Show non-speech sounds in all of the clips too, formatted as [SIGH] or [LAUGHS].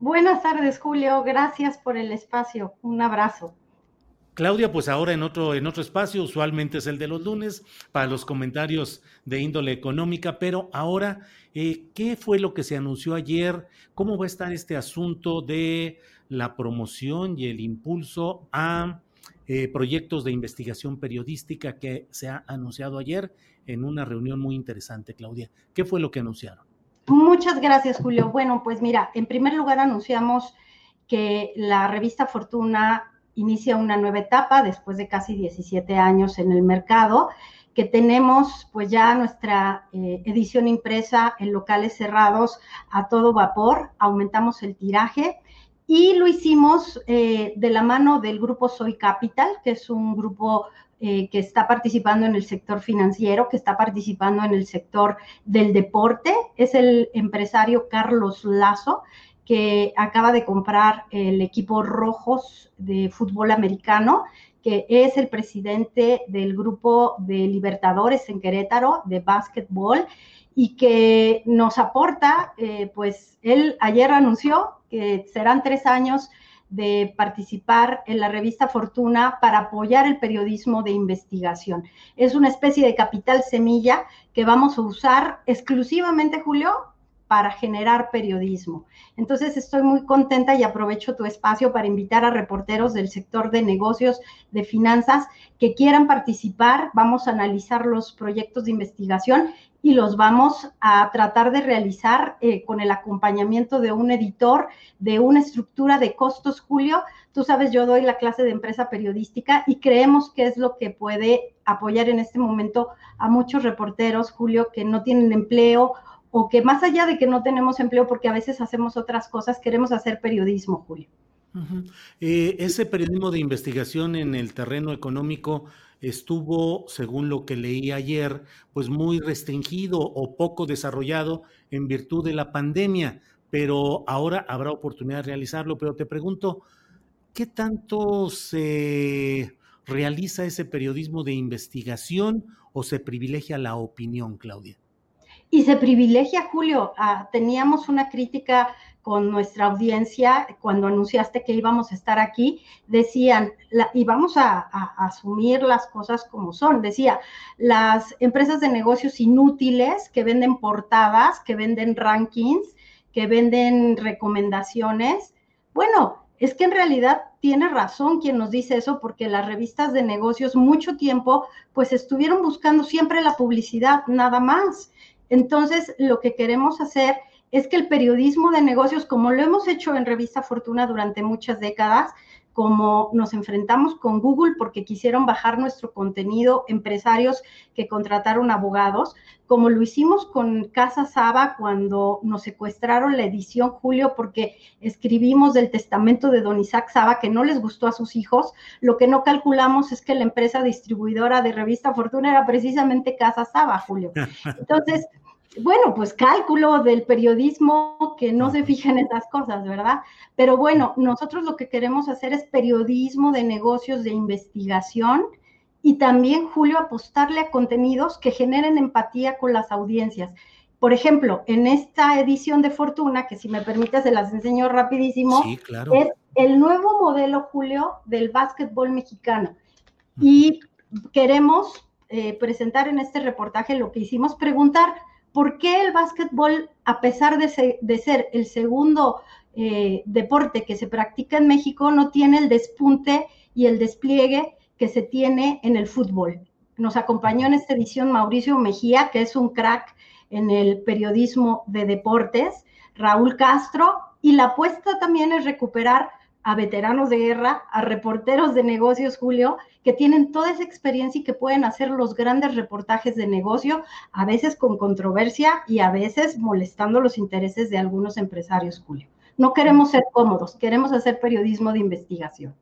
Buenas tardes, Julio. Gracias por el espacio. Un abrazo. Claudia, pues ahora en otro, en otro espacio, usualmente es el de los lunes, para los comentarios de índole económica, pero ahora, eh, ¿qué fue lo que se anunció ayer? ¿Cómo va a estar este asunto de la promoción y el impulso a eh, proyectos de investigación periodística que se ha anunciado ayer en una reunión muy interesante, Claudia? ¿Qué fue lo que anunciaron? Muchas gracias, Julio. Bueno, pues mira, en primer lugar anunciamos que la revista Fortuna inicia una nueva etapa después de casi 17 años en el mercado, que tenemos pues ya nuestra eh, edición impresa en locales cerrados a todo vapor, aumentamos el tiraje y lo hicimos eh, de la mano del grupo Soy Capital, que es un grupo eh, que está participando en el sector financiero, que está participando en el sector del deporte. Es el empresario Carlos Lazo, que acaba de comprar el equipo Rojos de fútbol americano, que es el presidente del grupo de Libertadores en Querétaro de básquetbol y que nos aporta, eh, pues él ayer anunció que serán tres años de participar en la revista Fortuna para apoyar el periodismo de investigación. Es una especie de capital semilla que vamos a usar exclusivamente, Julio, para generar periodismo. Entonces estoy muy contenta y aprovecho tu espacio para invitar a reporteros del sector de negocios, de finanzas, que quieran participar. Vamos a analizar los proyectos de investigación y los vamos a tratar de realizar eh, con el acompañamiento de un editor, de una estructura de costos, Julio. Tú sabes, yo doy la clase de empresa periodística y creemos que es lo que puede apoyar en este momento a muchos reporteros, Julio, que no tienen empleo o que más allá de que no tenemos empleo porque a veces hacemos otras cosas, queremos hacer periodismo, Julio. Eh, ese periodismo de investigación en el terreno económico estuvo, según lo que leí ayer, pues muy restringido o poco desarrollado en virtud de la pandemia, pero ahora habrá oportunidad de realizarlo. Pero te pregunto, ¿qué tanto se realiza ese periodismo de investigación o se privilegia la opinión, Claudia? Y se privilegia, Julio. Ah, teníamos una crítica con nuestra audiencia cuando anunciaste que íbamos a estar aquí, decían, y vamos a, asumir las cosas como son, decía, las empresas de negocios inútiles que venden portadas, que venden rankings, que venden recomendaciones, bueno, es que en realidad tiene razón quien nos dice eso, porque las revistas de negocios mucho tiempo, pues estuvieron buscando siempre la publicidad, nada más. Entonces, lo que queremos hacer es que el periodismo de negocios, como lo hemos hecho en Revista Fortuna durante muchas décadas, como nos enfrentamos con Google porque quisieron bajar nuestro contenido, empresarios que contrataron abogados, como lo hicimos con Casa Saba cuando nos secuestraron la edición Julio porque escribimos del testamento de don Isaac Saba que no les gustó a sus hijos, lo que no calculamos es que la empresa distribuidora de Revista Fortuna era precisamente Casa Saba, Julio. [LAUGHS] Entonces, bueno, pues cálculo del periodismo que no se fija en esas cosas, ¿verdad? Pero bueno, nosotros lo que queremos hacer es periodismo de negocios de investigación y también, Julio, apostarle a contenidos que generen empatía con las audiencias. Por ejemplo, en esta edición de Fortuna, que si me permite se las enseño rapidísimo, es el nuevo modelo, Julio, del básquetbol mexicano. Y queremos eh, presentar en este reportaje lo que hicimos, preguntar por qué el básquetbol, a pesar de, ser el segundo eh, deporte que se practica en México, no tiene el despunte y el despliegue que se tiene en el fútbol. Nos acompañó en esta edición Mauricio Mejía, que es un crack en el periodismo de deportes, Raúl Castro, y la apuesta también es recuperar a veteranos de guerra, a reporteros de negocios, Julio, que tienen toda esa experiencia y que pueden hacer los grandes reportajes de negocio, a veces con controversia y a veces molestando los intereses de algunos empresarios, Julio. No queremos ser cómodos, queremos hacer periodismo de investigación.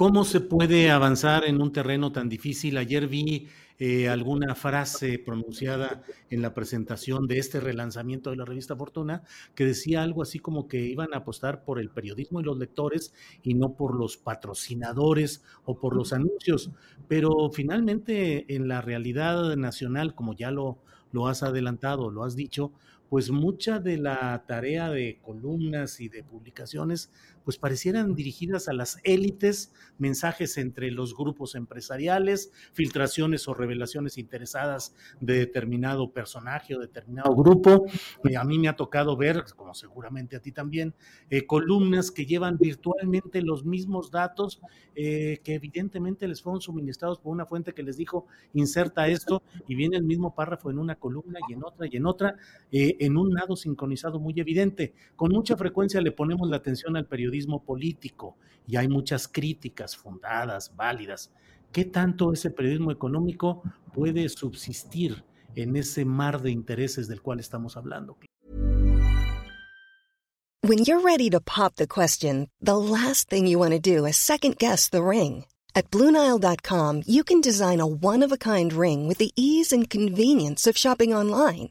¿Cómo se puede avanzar en un terreno tan difícil? Ayer vi eh, alguna frase pronunciada en la presentación de este relanzamiento de la revista Fortuna que decía algo así como que iban a apostar por el periodismo y los lectores y no por los patrocinadores o por los anuncios. Pero finalmente en la realidad nacional, como ya lo, lo has adelantado, lo has dicho, pues mucha de la tarea de columnas y de publicaciones pues parecieran dirigidas a las élites, mensajes entre los grupos empresariales, filtraciones o revelaciones interesadas de determinado personaje o determinado grupo. Eh, a mí me ha tocado ver, como seguramente a ti también, eh, columnas que llevan virtualmente los mismos datos eh, que evidentemente les fueron suministrados por una fuente que les dijo inserta esto y viene el mismo párrafo en una columna y en otra y en otra, en un nado sincronizado muy evidente. Con mucha frecuencia le ponemos la atención al periodismo político y hay muchas críticas fundadas, válidas. ¿Qué tanto ese periodismo económico puede subsistir en ese mar de intereses del cual estamos hablando? When you're ready to pop the question, the last thing you want to do is second guess the ring. At BlueNile.com, you can design a one-of-a-kind ring with the ease and convenience of shopping online.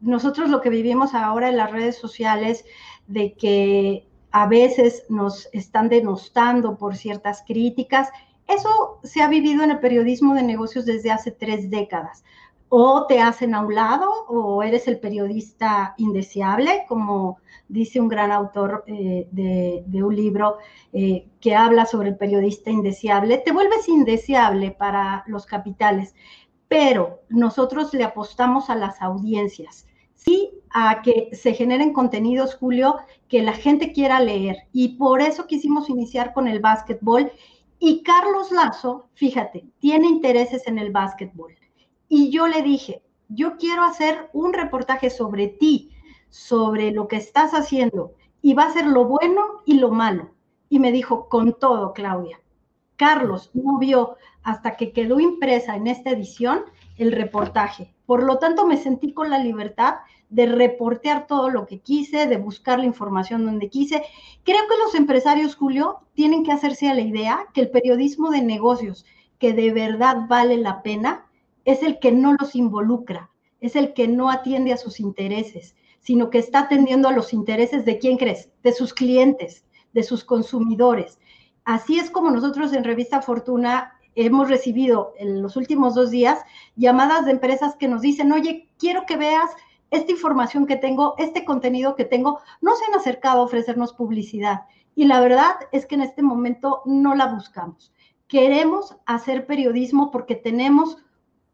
nosotros lo que vivimos ahora en las redes sociales de que a veces nos están denostando por ciertas críticas. Eso se ha vivido en el periodismo de negocios desde hace tres décadas. O te hacen a un lado o eres el periodista indeseable, como dice un gran autor eh, de, un libro eh, que habla sobre el periodista indeseable. Te vuelves indeseable para los capitales, pero nosotros le apostamos a las audiencias sí a que se generen contenidos, Julio, que la gente quiera leer. Y por eso quisimos iniciar con el básquetbol. Y Carlos Lazo, fíjate, tiene intereses en el básquetbol. Y yo le dije, yo quiero hacer un reportaje sobre ti, sobre lo que estás haciendo, y va a ser lo bueno y lo malo. Y me dijo, con todo, Claudia. Carlos no vio hasta que quedó impresa en esta edición el reportaje. Por lo tanto, me sentí con la libertad de reportear todo lo que quise, de buscar la información donde quise. Creo que los empresarios, Julio, tienen que hacerse a la idea que el periodismo de negocios que de verdad vale la pena es el que no los involucra, es el que no atiende a sus intereses, sino que está atendiendo a los intereses de quién crees, de sus clientes, de sus consumidores. Así es como nosotros en Revista Fortuna hemos recibido en los últimos dos días llamadas de empresas que nos dicen, oye, quiero que veas esta información que tengo, este contenido que tengo, no se han acercado a ofrecernos publicidad. Y la verdad es que en este momento no la buscamos. Queremos hacer periodismo porque tenemos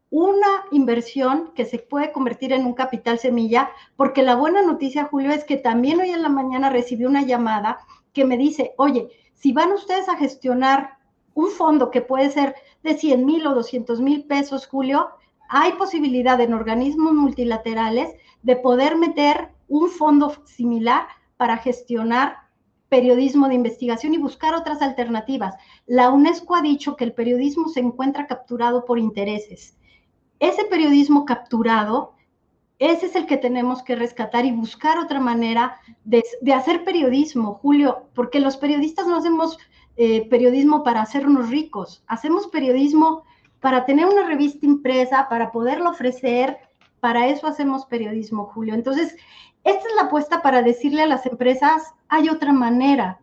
una inversión que se puede convertir en un capital semilla, porque la buena noticia, Julio, es que también hoy en la mañana recibí una llamada que me dice, oye, si van ustedes a gestionar un fondo que puede ser de 100 mil o 200 mil pesos, Julio, hay posibilidad en organismos multilaterales de poder meter un fondo similar para gestionar periodismo de investigación y buscar otras alternativas. La UNESCO ha dicho que el periodismo se encuentra capturado por intereses. Ese periodismo capturado, ese es el que tenemos que rescatar y buscar otra manera de, hacer periodismo, Julio, porque los periodistas no hacemos eh, periodismo para hacernos ricos, hacemos periodismo para tener una revista impresa, para poderlo ofrecer, para eso hacemos periodismo, Julio. Entonces, esta es la apuesta para decirle a las empresas, hay otra manera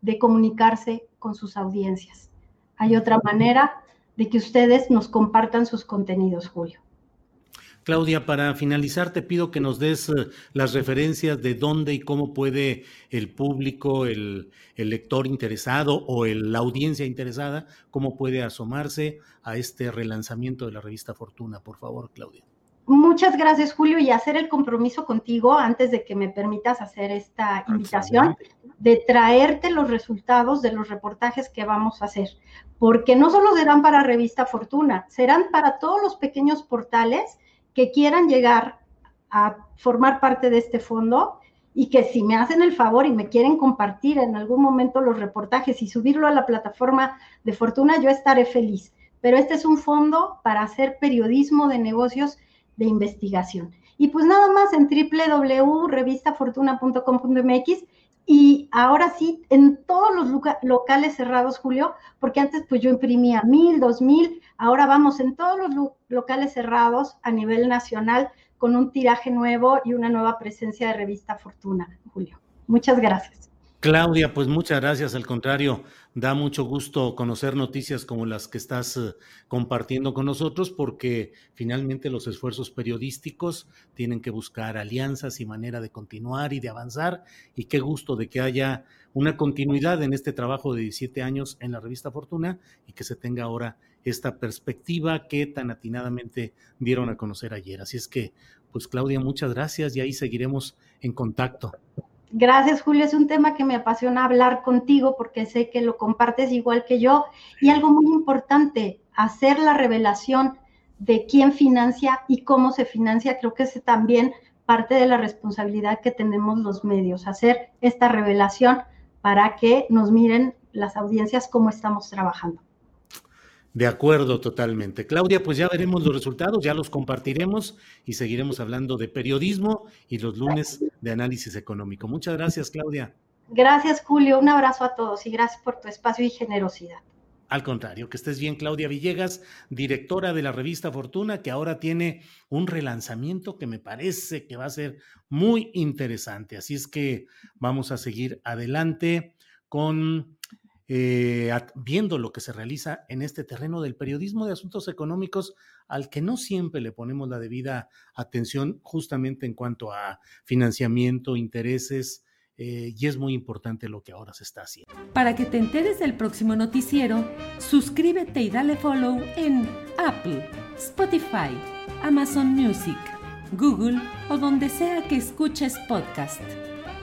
de comunicarse con sus audiencias. Hay otra manera de que ustedes nos compartan sus contenidos, Julio. Claudia, para finalizar, te pido que nos des eh, las referencias de dónde y cómo puede el público, el, lector interesado o la audiencia interesada, cómo puede asomarse a este relanzamiento de la revista Fortuna. Por favor, Claudia. Muchas gracias, Julio, y hacer el compromiso contigo antes de que me permitas hacer esta invitación de traerte los resultados de los reportajes que vamos a hacer, porque no solo serán para Revista Fortuna, serán para todos los pequeños portales que quieran llegar a formar parte de este fondo y que si me hacen el favor y me quieren compartir en algún momento los reportajes y subirlo a la plataforma de Fortuna, yo estaré feliz. Pero este es un fondo para hacer periodismo de negocios de investigación. Y pues nada más en www.revistafortuna.com.mx y ahora sí en todos los locales cerrados, Julio, porque antes pues yo imprimía mil, dos mil, ahora vamos en todos los locales cerrados a nivel nacional con un tiraje nuevo y una nueva presencia de Revista Fortuna, Julio. Muchas gracias. Claudia, pues muchas gracias. Al contrario, da mucho gusto conocer noticias como las que estás eh, compartiendo con nosotros porque finalmente los esfuerzos periodísticos tienen que buscar alianzas y manera de continuar y de avanzar. Y qué gusto de que haya una continuidad en este trabajo de 17 años en la revista Fortuna y que se tenga ahora esta perspectiva que tan atinadamente dieron a conocer ayer. Así es que, pues Claudia, muchas gracias y ahí seguiremos en contacto. Gracias, Julio. Es un tema que me apasiona hablar contigo porque sé que lo compartes igual que yo. Y algo muy importante, hacer la revelación de quién financia y cómo se financia. Creo que es también parte de la responsabilidad que tenemos los medios, hacer esta revelación para que nos miren las audiencias cómo estamos trabajando. De acuerdo, totalmente. Claudia, pues ya veremos los resultados, ya los compartiremos y seguiremos hablando de periodismo y los lunes de análisis económico. Muchas gracias, Claudia. Gracias, Julio. Un abrazo a todos y gracias por tu espacio y generosidad. Al contrario, que estés bien, Claudia Villegas, directora de la revista Fortuna, que ahora tiene un relanzamiento que me parece que va a ser muy interesante. Así es que vamos a seguir adelante con eh, viendo lo que se realiza en este terreno del periodismo de asuntos económicos al que no siempre le ponemos la debida atención justamente en cuanto a financiamiento, intereses, eh, y es muy importante lo que ahora se está haciendo. Para que te enteres del próximo noticiero, suscríbete y dale follow en Apple, Spotify, Amazon Music, Google o donde sea que escuches podcast.